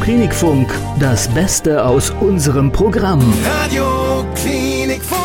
Klinikfunk, das Beste aus unserem Programm. Radio Klinikfunk.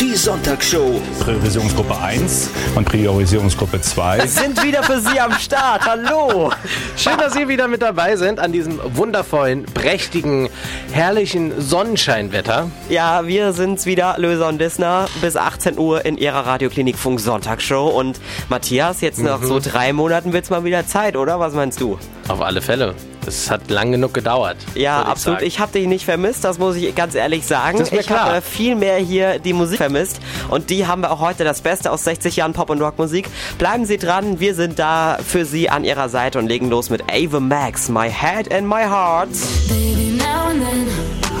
Die Sonntagshow. Priorisierungsgruppe 1 und Priorisierungsgruppe 2. sind wieder für Sie am Start. Hallo. Schön, dass Sie wieder mit dabei sind an diesem wundervollen, prächtigen, herrlichen Sonnenscheinwetter. Ja, wir sind's wieder, Löser und Dissner, bis 18 Uhr in Ihrer Radioklinik Funk Sonntagsshow. Und Matthias, jetzt nach so drei Monaten wird's mal wieder Zeit, oder? Was meinst du? Auf alle Fälle. Es hat lang genug gedauert. Ja, absolut. sagen. Ich habe dich nicht vermisst, das muss ich ganz ehrlich sagen. Das ist mir ich habe viel mehr hier die Musik vermisst und die haben wir auch heute das Beste aus 60 Jahren Pop- und Rockmusik. Bleiben Sie dran, wir sind da für Sie an Ihrer Seite und legen los mit Ava Max, My Head and My Heart. Baby, now and then.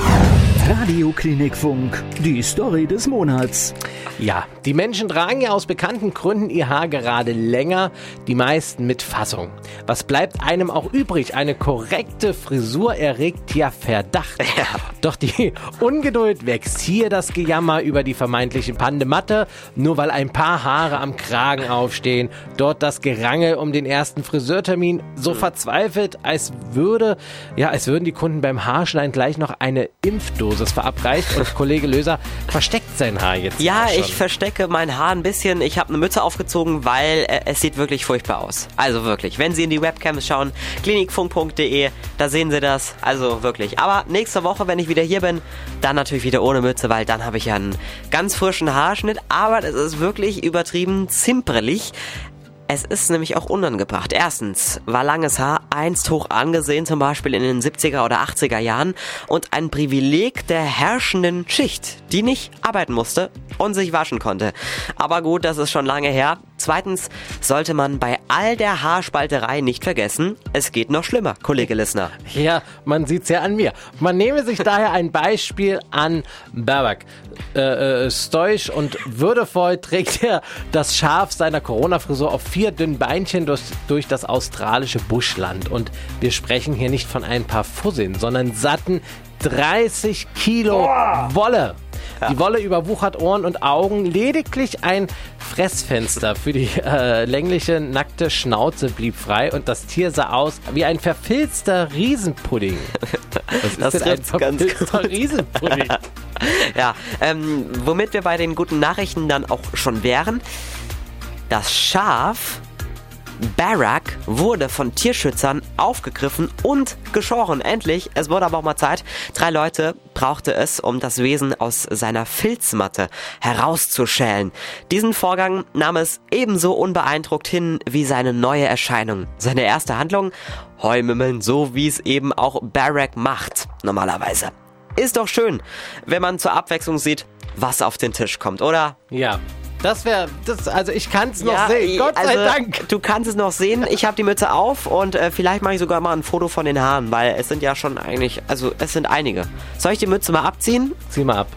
Radio Klinikfunk, die Story des Monats. Ja, die Menschen tragen ja aus bekannten Gründen ihr Haar gerade länger, die meisten mit Fassung. Was bleibt einem auch übrig? Eine korrekte Frisur erregt ja Verdacht. Doch die Ungeduld wächst hier das Gejammer über die vermeintlichen Pandematte, nur weil ein paar Haare am Kragen aufstehen. Dort das Gerangel um den ersten Friseurtermin so verzweifelt, als würde, ja, als würden die Kunden beim Haarschneiden gleich noch eine Impfdosis verabreicht und Kollege Löser versteckt sein Haar jetzt. Ja, ich verstecke mein Haar ein bisschen. Ich habe eine Mütze aufgezogen, weil äh, es sieht wirklich furchtbar aus. Also wirklich, wenn Sie in die Webcams schauen, klinikfunk.de, da sehen Sie das. Also wirklich. Aber nächste Woche, wenn ich wieder hier bin, dann natürlich wieder ohne Mütze, weil dann habe ich ja einen ganz frischen Haarschnitt. Aber das ist wirklich übertrieben zimperlich. Es ist nämlich auch unangebracht. Erstens war langes Haar einst hoch angesehen, zum Beispiel in den 70er oder 80er Jahren und ein Privileg der herrschenden Schicht, die nicht arbeiten musste und sich waschen konnte. Aber gut, das ist schon lange her. Zweitens sollte man bei all der Haarspalterei nicht vergessen, es geht noch schlimmer, Kollege Lissner. Ja, man sieht's ja an mir. Man nehme sich daher ein Beispiel an Babak. Äh, äh, stoisch und würdevoll trägt er das Schaf seiner Corona-Frisur auf vier dünnen Beinchen durch, durch das australische Buschland. Und wir sprechen hier nicht von ein paar Fusseln, sondern satten 30 Kilo Wolle. Die Wolle überwuchert Ohren und Augen. Lediglich ein Fressfenster für die äh, längliche, nackte Schnauze blieb frei und das Tier sah aus wie ein verfilzter Riesenpudding. Was ist Das denn ein ganz gut. Riesenpudding? Ja, ähm, womit wir bei den guten Nachrichten dann auch schon wären. Das Schaf Barack wurde von Tierschützern aufgegriffen und geschoren. Endlich, es wurde aber auch mal Zeit. Drei Leute brauchte es, um das Wesen aus seiner Filzmatte herauszuschälen. Diesen Vorgang nahm es ebenso unbeeindruckt hin wie seine neue Erscheinung. Seine erste Handlung? Heumimmeln, so wie es eben auch Barack macht, normalerweise. Ist doch schön, wenn man zur Abwechslung sieht, was auf den Tisch kommt, oder? Ja, das wäre, das, also ich kann es noch Ja, sehen. Gott sei also, Dank. Du kannst es noch sehen. Ich habe die Mütze auf und äh, vielleicht mache ich sogar mal ein Foto von den Haaren, weil es sind ja schon eigentlich, also es sind einige. Soll ich die Mütze mal abziehen? Zieh mal ab.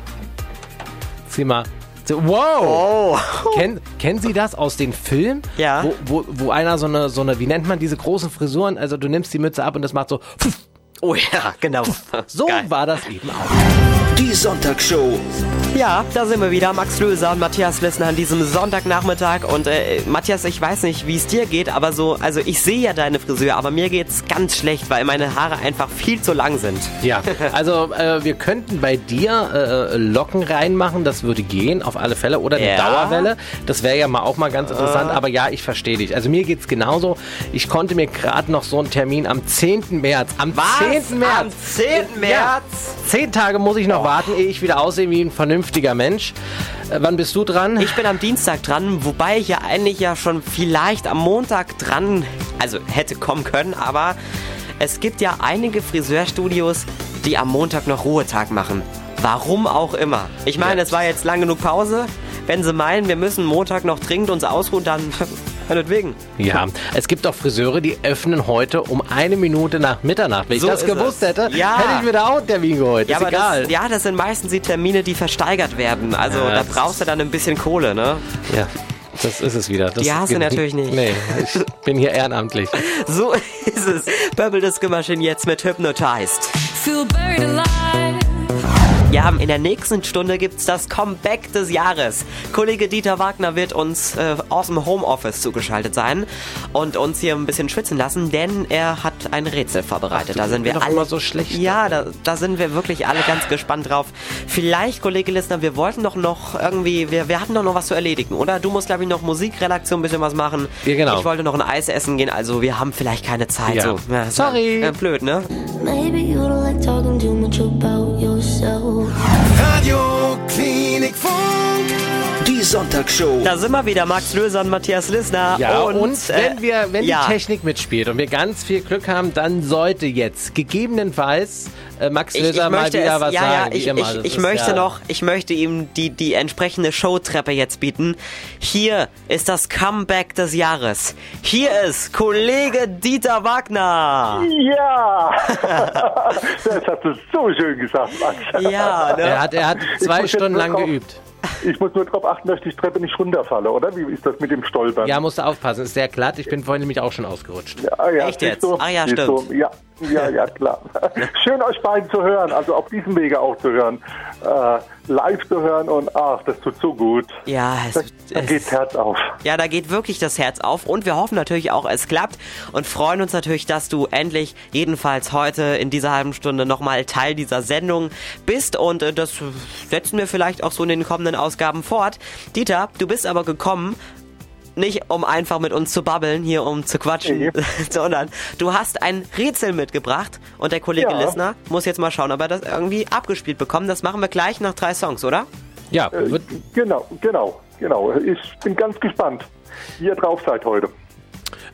Zieh mal. Wow! Oh. Kenn, kennen Sie das aus den Filmen? Ja. Wo, wo, wo einer so eine, so eine, wie nennt man diese großen Frisuren? Also du nimmst die Mütze ab und das macht so. pfuff. Oh ja, genau. So Geil. war das eben auch. Die Sonntagshow. Ja, da sind wir wieder. Max Löser und Matthias Lissner an diesem Sonntagnachmittag. Und äh, Matthias, ich weiß nicht, wie es dir geht, aber so, also ich sehe ja deine Frisur, aber mir geht's ganz schlecht, weil meine Haare einfach viel zu lang sind. Ja, also äh, wir könnten bei dir äh, Locken reinmachen, das würde gehen, auf alle Fälle. Oder eine Ja. Dauerwelle, das wäre ja mal auch mal ganz interessant. Aber ja, ich verstehe dich. Also mir geht's genauso. Ich konnte mir gerade noch so einen Termin am 10. März. Am 10. März. Am 10. März? Ja. Zehn Tage muss ich noch warten, ehe ich wieder aussehe wie ein vernünftiger Mensch. Äh, wann bist du dran? Ich bin am Dienstag dran, wobei ich ja eigentlich ja schon vielleicht am Montag dran, also hätte kommen können, aber es gibt ja einige Friseurstudios, die am Montag noch Ruhetag machen. Warum auch immer. Ich meine, Ja. es war jetzt lang genug Pause. Wenn sie meinen, wir müssen Montag noch dringend uns ausruhen, dann meinetwegen. Ja, es gibt auch Friseure, die öffnen heute um eine Minute nach Mitternacht. Wenn So ich das gewusst es. hätte, Ja. hätte ich mir da auch einen Termin geholt. Ja, ist aber egal. Das, ja, das sind meistens die Termine, die versteigert werden. Also Ja, da brauchst du dann ein bisschen Kohle, ne? Ja, das ist es wieder. Das Die hast du natürlich nicht. Nee, ich bin hier ehrenamtlich. So ist es. Purple Disco Machine jetzt mit Hypnotized. Feel buried alive. Ja, in der nächsten Stunde gibt's das Comeback des Jahres. Kollege Dieter Wagner wird uns äh, aus dem Homeoffice zugeschaltet sein und uns hier ein bisschen schwitzen lassen, denn er hat ein Rätsel vorbereitet. Ach, da sind wir doch alle immer so schlecht Ja, da, da sind wir wirklich alle ganz gespannt drauf. Vielleicht, Kollege Lissner, wir wollten doch noch irgendwie, wir, wir hatten doch noch was zu erledigen, oder? Du musst, glaube ich, noch Musikredaktion ein bisschen was machen. Ja, genau. Ich wollte noch ein Eis essen gehen, also wir haben vielleicht keine Zeit. Ja. So. Ja, so, Sorry. Äh, blöd, ne? Maybe you don't like talking too much about yourself. Radio Klinikfunk. Die Sonntagsshow. Da sind wir wieder, Max Löser und Matthias Lissner. Ja, und, und, äh, wenn, wir, wenn ja. die Technik mitspielt und wir ganz viel Glück haben, dann sollte jetzt gegebenenfalls äh, Max ich, Löser ich mal wieder es, was ja, sagen. ja, ich, immer. ich, ich ist möchte ja, noch, ich möchte ihm die, die entsprechende Showtreppe jetzt bieten. Hier ist das Comeback des Jahres. Hier ist Kollege Dieter Wagner. Ja, das hast du so schön gesagt, Max. Ja, ne? Er hat, er hat zwei Stunden lang geübt. Ich muss nur darauf achten, dass ich die Treppe nicht runterfalle, oder? Wie ist das mit dem Stolpern? Ja, musst du aufpassen, ist sehr glatt. Ich bin vorhin nämlich auch schon ausgerutscht. Ah, ja, Echt jetzt? Du? Ah, ja, stimmt. Du? Ja, ja, ja, klar. Schön euch beiden zu hören, also auf diesem Wege auch zu hören. Äh, live zu hören und ach, das tut so gut. Ja, Da, es, da geht es, das Herz auf. ja, da geht wirklich das Herz auf und wir hoffen natürlich auch, es klappt und freuen uns natürlich, dass du endlich jedenfalls heute in dieser halben Stunde nochmal Teil dieser Sendung bist und äh, das setzen wir vielleicht auch so in den kommenden Ausgaben fort. Dieter, du bist aber gekommen, nicht um einfach mit uns zu babbeln, hier um zu quatschen, Nee. sondern du hast ein Rätsel mitgebracht und der Kollege Ja. Lissner muss jetzt mal schauen, ob er das irgendwie abgespielt bekommt. Das machen wir gleich nach drei Songs, oder? Ja, Äh, genau, genau, genau. Ich bin ganz gespannt, wie ihr drauf seid heute.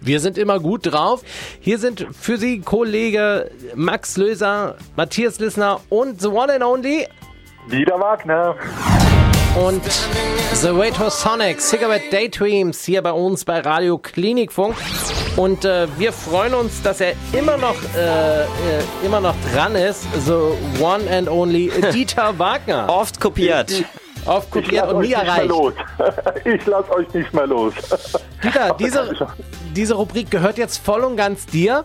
wir sind immer gut drauf. Hier sind für Sie Kollege Max Löser, Matthias Lissner und The One and Only Wieder Wagner. Und The Waiter Sonic, Cigarette Daydreams hier bei uns bei Radio Klinikfunk. Und äh, wir freuen uns, dass er immer noch, äh, äh, immer noch dran ist. The One and Only Dieter Wagner. Oft kopiert. Aufkopiert lasse und nie erreicht. los. Ich lasse euch nicht mehr los. Dieter, diese, diese Rubrik gehört jetzt voll und ganz dir.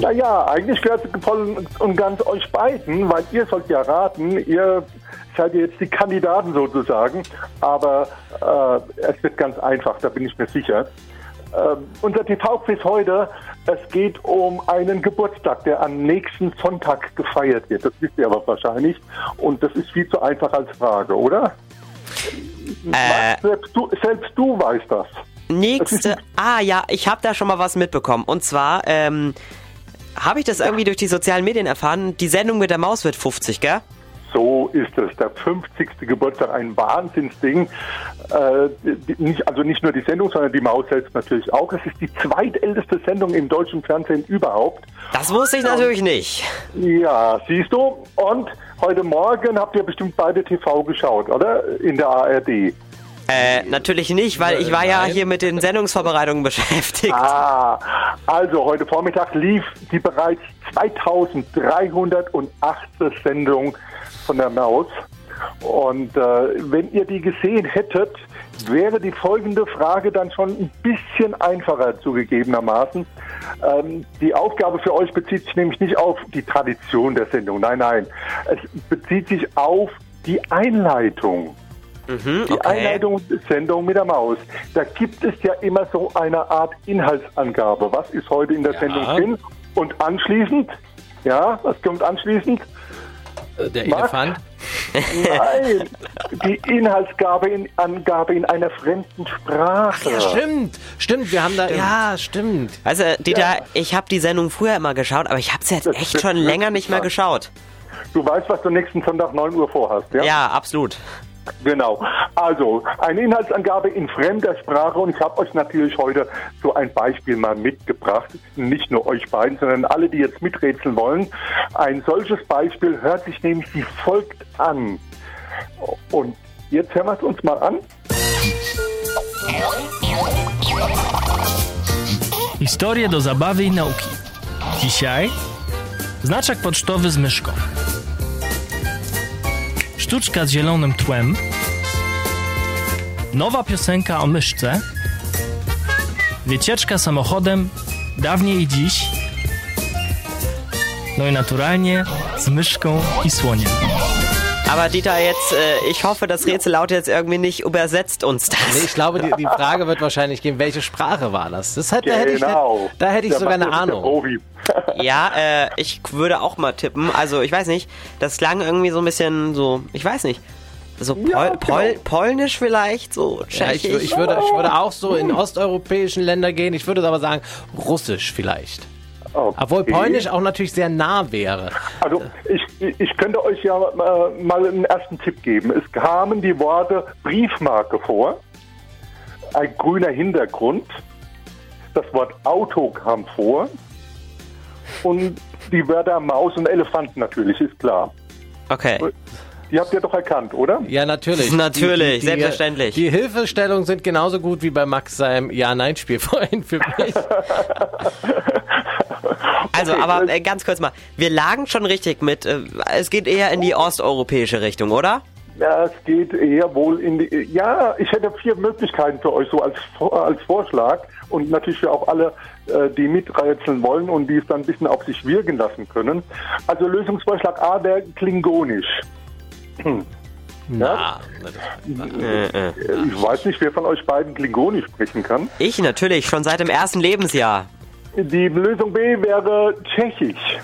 Naja, eigentlich gehört sie voll und ganz euch beiden, weil ihr sollt ja raten, ihr seid ja jetzt die Kandidaten sozusagen, aber äh, es wird ganz einfach, da bin ich mir sicher. Ähm, unser TV-Quiz heute, es geht um einen Geburtstag, der am nächsten Sonntag gefeiert wird. Das wisst ihr aber wahrscheinlich. Und das ist viel zu einfach als Frage, oder? Äh, Selbst, du, selbst du weißt das. nächste. Ah ja, ich habe da schon mal was mitbekommen. Und zwar ähm, habe ich das irgendwie durch die sozialen Medien erfahren. Die Sendung mit der Maus wird 50, gell? So ist es. Der 50. Geburtstag, ein Wahnsinnsding. Äh, nicht, also nicht nur die Sendung, sondern die Maus selbst natürlich auch. Es ist die zweitälteste Sendung im deutschen Fernsehen überhaupt. Das wusste ich natürlich nicht. Ja, siehst du. Und heute Morgen habt ihr bestimmt beide TV geschaut, oder? In der ARD. Äh, natürlich nicht, weil ich war ja hier mit den Sendungsvorbereitungen beschäftigt. Ah, also heute Vormittag lief die bereits 2308. Sendung von der Maus. Und äh, wenn ihr die gesehen hättet, wäre die folgende Frage dann schon ein bisschen einfacher zugegebenermaßen. Ähm, die Aufgabe für euch bezieht sich nämlich nicht auf die Tradition der Sendung. Nein, nein. Es bezieht sich auf die Einleitung. Mhm, Die okay. Einleitung der Sendung mit der Maus. Da gibt es ja immer so eine Art Inhaltsangabe. Was ist heute in der Ja. Sendung drin? Und anschließend, ja, was kommt anschließend? Äh, Der? Elefant. Nein, die Inhaltsgabe in, Angabe in einer fremden Sprache. Ja, stimmt. Stimmt, wir haben da. Ja, stimmt. Also, Dieter, ich habe die Sendung früher immer geschaut, aber ich habe es jetzt Das echt schon länger nicht mehr geschaut. Du weißt, was du nächsten Sonntag 9 Uhr vorhast, ja? Ja, absolut. Genau. Also, eine Inhaltsangabe in fremder Sprache und ich habe euch natürlich heute so ein Beispiel mal mitgebracht. Nicht nur euch beiden, sondern alle, die jetzt miträtseln wollen. Ein solches Beispiel hört sich nämlich wie folgt an. Und jetzt hören wir es uns mal an. Historie do zabawy i nauki. Dzisiaj znaczek pocztowy z myszką. Sztuczka z zielonym tłem. Nowa piosenka o myszce. Wycieczka samochodem dawniej i dziś. No i naturalnie z myszką i słoniem. Aber Dieter, jetzt, äh, ich hoffe, das Rätsel lautet jetzt irgendwie nicht, übersetzt uns das. Nee, ich glaube, die, die Frage wird wahrscheinlich gehen, welche Sprache war das? das hätte, da hätte ich, Genau. da hätte ich Der sogar eine Ahnung. Ja, äh, ich würde auch mal tippen. Also, ich weiß nicht, das klang irgendwie so ein bisschen so, ich weiß nicht, so Pol Ja, Pol genau. polnisch vielleicht, so Ja, ich, tschechisch. ich, würde, ich würde auch so in osteuropäischen Länder gehen. Ich würde aber sagen, russisch vielleicht. Okay. Obwohl polnisch auch natürlich sehr nah wäre. Also ich, ich könnte euch ja äh, mal einen ersten Tipp geben. Es kamen die Worte Briefmarke vor, ein grüner Hintergrund, das Wort Auto kam vor und die Wörter Maus und Elefant natürlich, ist klar. okay. Die habt ihr doch erkannt, oder? Ja, natürlich. Natürlich, selbstverständlich. Die Hilfestellungen sind genauso gut wie bei Max seinem Ja-Nein-Spiel vorhin für mich. Also, Okay, aber äh, äh, ganz kurz mal, wir lagen schon richtig mit, äh, es geht eher in die osteuropäische Richtung, oder? Ja, es geht eher wohl in die. Ja, ich hätte vier Möglichkeiten für euch so als, als Vorschlag und natürlich für auch alle, äh, die miträtseln wollen und die es dann ein bisschen auf sich wirken lassen können. Also Lösungsvorschlag A wäre Klingonisch. Na, Äh, äh. Ich weiß nicht, wer von euch beiden Klingonisch sprechen kann. Ich natürlich, schon seit dem ersten Lebensjahr. Die Lösung B wäre Tschechisch.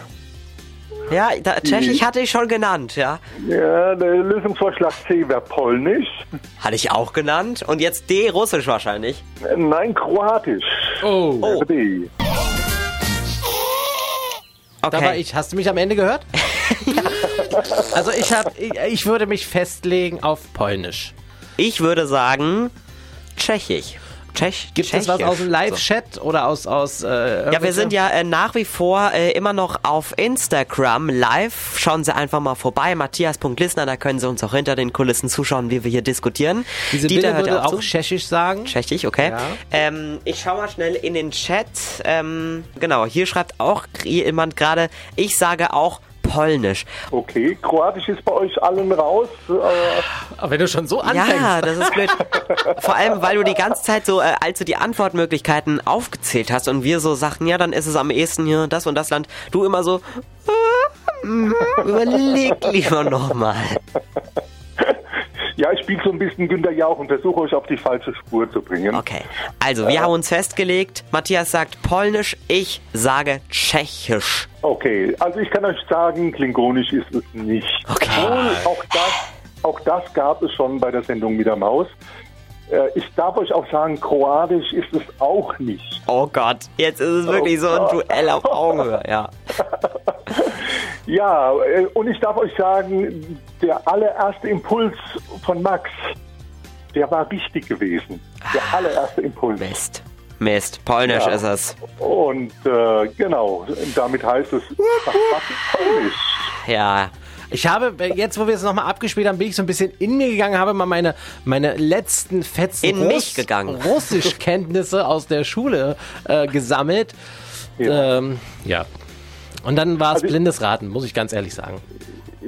Ja, da, Tschechisch hatte ich schon genannt, ja. Ja, der Lösungsvorschlag C wäre Polnisch. Hatte ich auch genannt. Und jetzt D, Russisch wahrscheinlich. Nein, Kroatisch. oh. Oh. D. Da war Okay. ich. Hast du mich am Ende gehört? Also ich habe, ich, ich würde mich festlegen auf Polnisch. Ich würde sagen Tschechisch. Tschech, Gibt es was Tschechisch. aus dem Live-Chat oder aus aus? Äh, Ja, wir sind ja äh, nach wie vor äh, immer noch auf Instagram live. Schauen Sie einfach mal vorbei, matthias.lissner, da können Sie uns auch hinter den Kulissen zuschauen, wie wir hier diskutieren. Diese Dieter ja würde auch zu. tschechisch sagen. Tschechisch, okay. Ja. Ähm, ich schau mal schnell in den Chat. Ähm, genau, hier schreibt auch jemand gerade, ich sage auch Polnisch. Okay, Kroatisch ist bei euch allen raus. Äh, Aber wenn du schon so anfängst. Ja, das ist blöd. Vor allem, weil du die ganze Zeit so, äh, als du die Antwortmöglichkeiten aufgezählt hast und wir so sagten, ja, dann ist es am ehesten hier das und das Land. Du immer so, äh, mm, überleg lieber nochmal. Spiele so ein bisschen Günter Jauch und versuche euch auf die falsche Spur zu bringen. Okay, also wir haben uns festgelegt. Matthias sagt Polnisch, ich sage Tschechisch. Okay, also ich kann euch sagen, Klingonisch ist es nicht. Okay. Obwohl, auch das, auch das gab es schon bei der Sendung mit der Maus. Äh, Ich darf euch auch sagen, Kroatisch ist es auch nicht. Oh Gott, jetzt ist es wirklich so ein Duell auf Augenhöhe, ja. Ja, äh, und ich darf euch sagen, der allererste Impuls von Max, der war richtig gewesen. Der allererste Impuls. Mist. Mist, Polnisch Ja. ist es. Und äh, genau, damit heißt es, was, was ist Polnisch? Ja, Ich habe, jetzt wo wir es nochmal abgespielt haben, bin ich so ein bisschen in mir gegangen, habe mal meine, meine letzten Fetzen In mich gegangen. Russischkenntnisse aus der Schule äh, gesammelt. Ja. Ähm, ja. Und dann war es Also blindes Raten, muss ich ganz ehrlich sagen.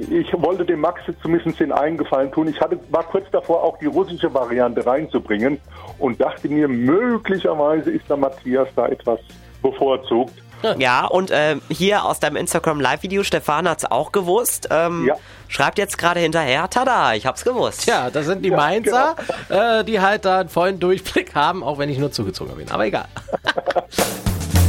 Ich wollte dem Max zumindest den Eingefallen tun. Ich hatte, war kurz davor, auch die russische Variante reinzubringen und dachte mir, möglicherweise ist der Matthias da etwas bevorzugt. Ja, und ähm, hier aus deinem Instagram Live-Video, Stefan hat's auch gewusst. Ähm, Ja. Schreibt jetzt gerade hinterher, tada, ich hab's gewusst. Tja, das sind die Mainzer, äh, die halt da einen vollen Durchblick haben, auch wenn ich nur zugezogen bin. Aber egal.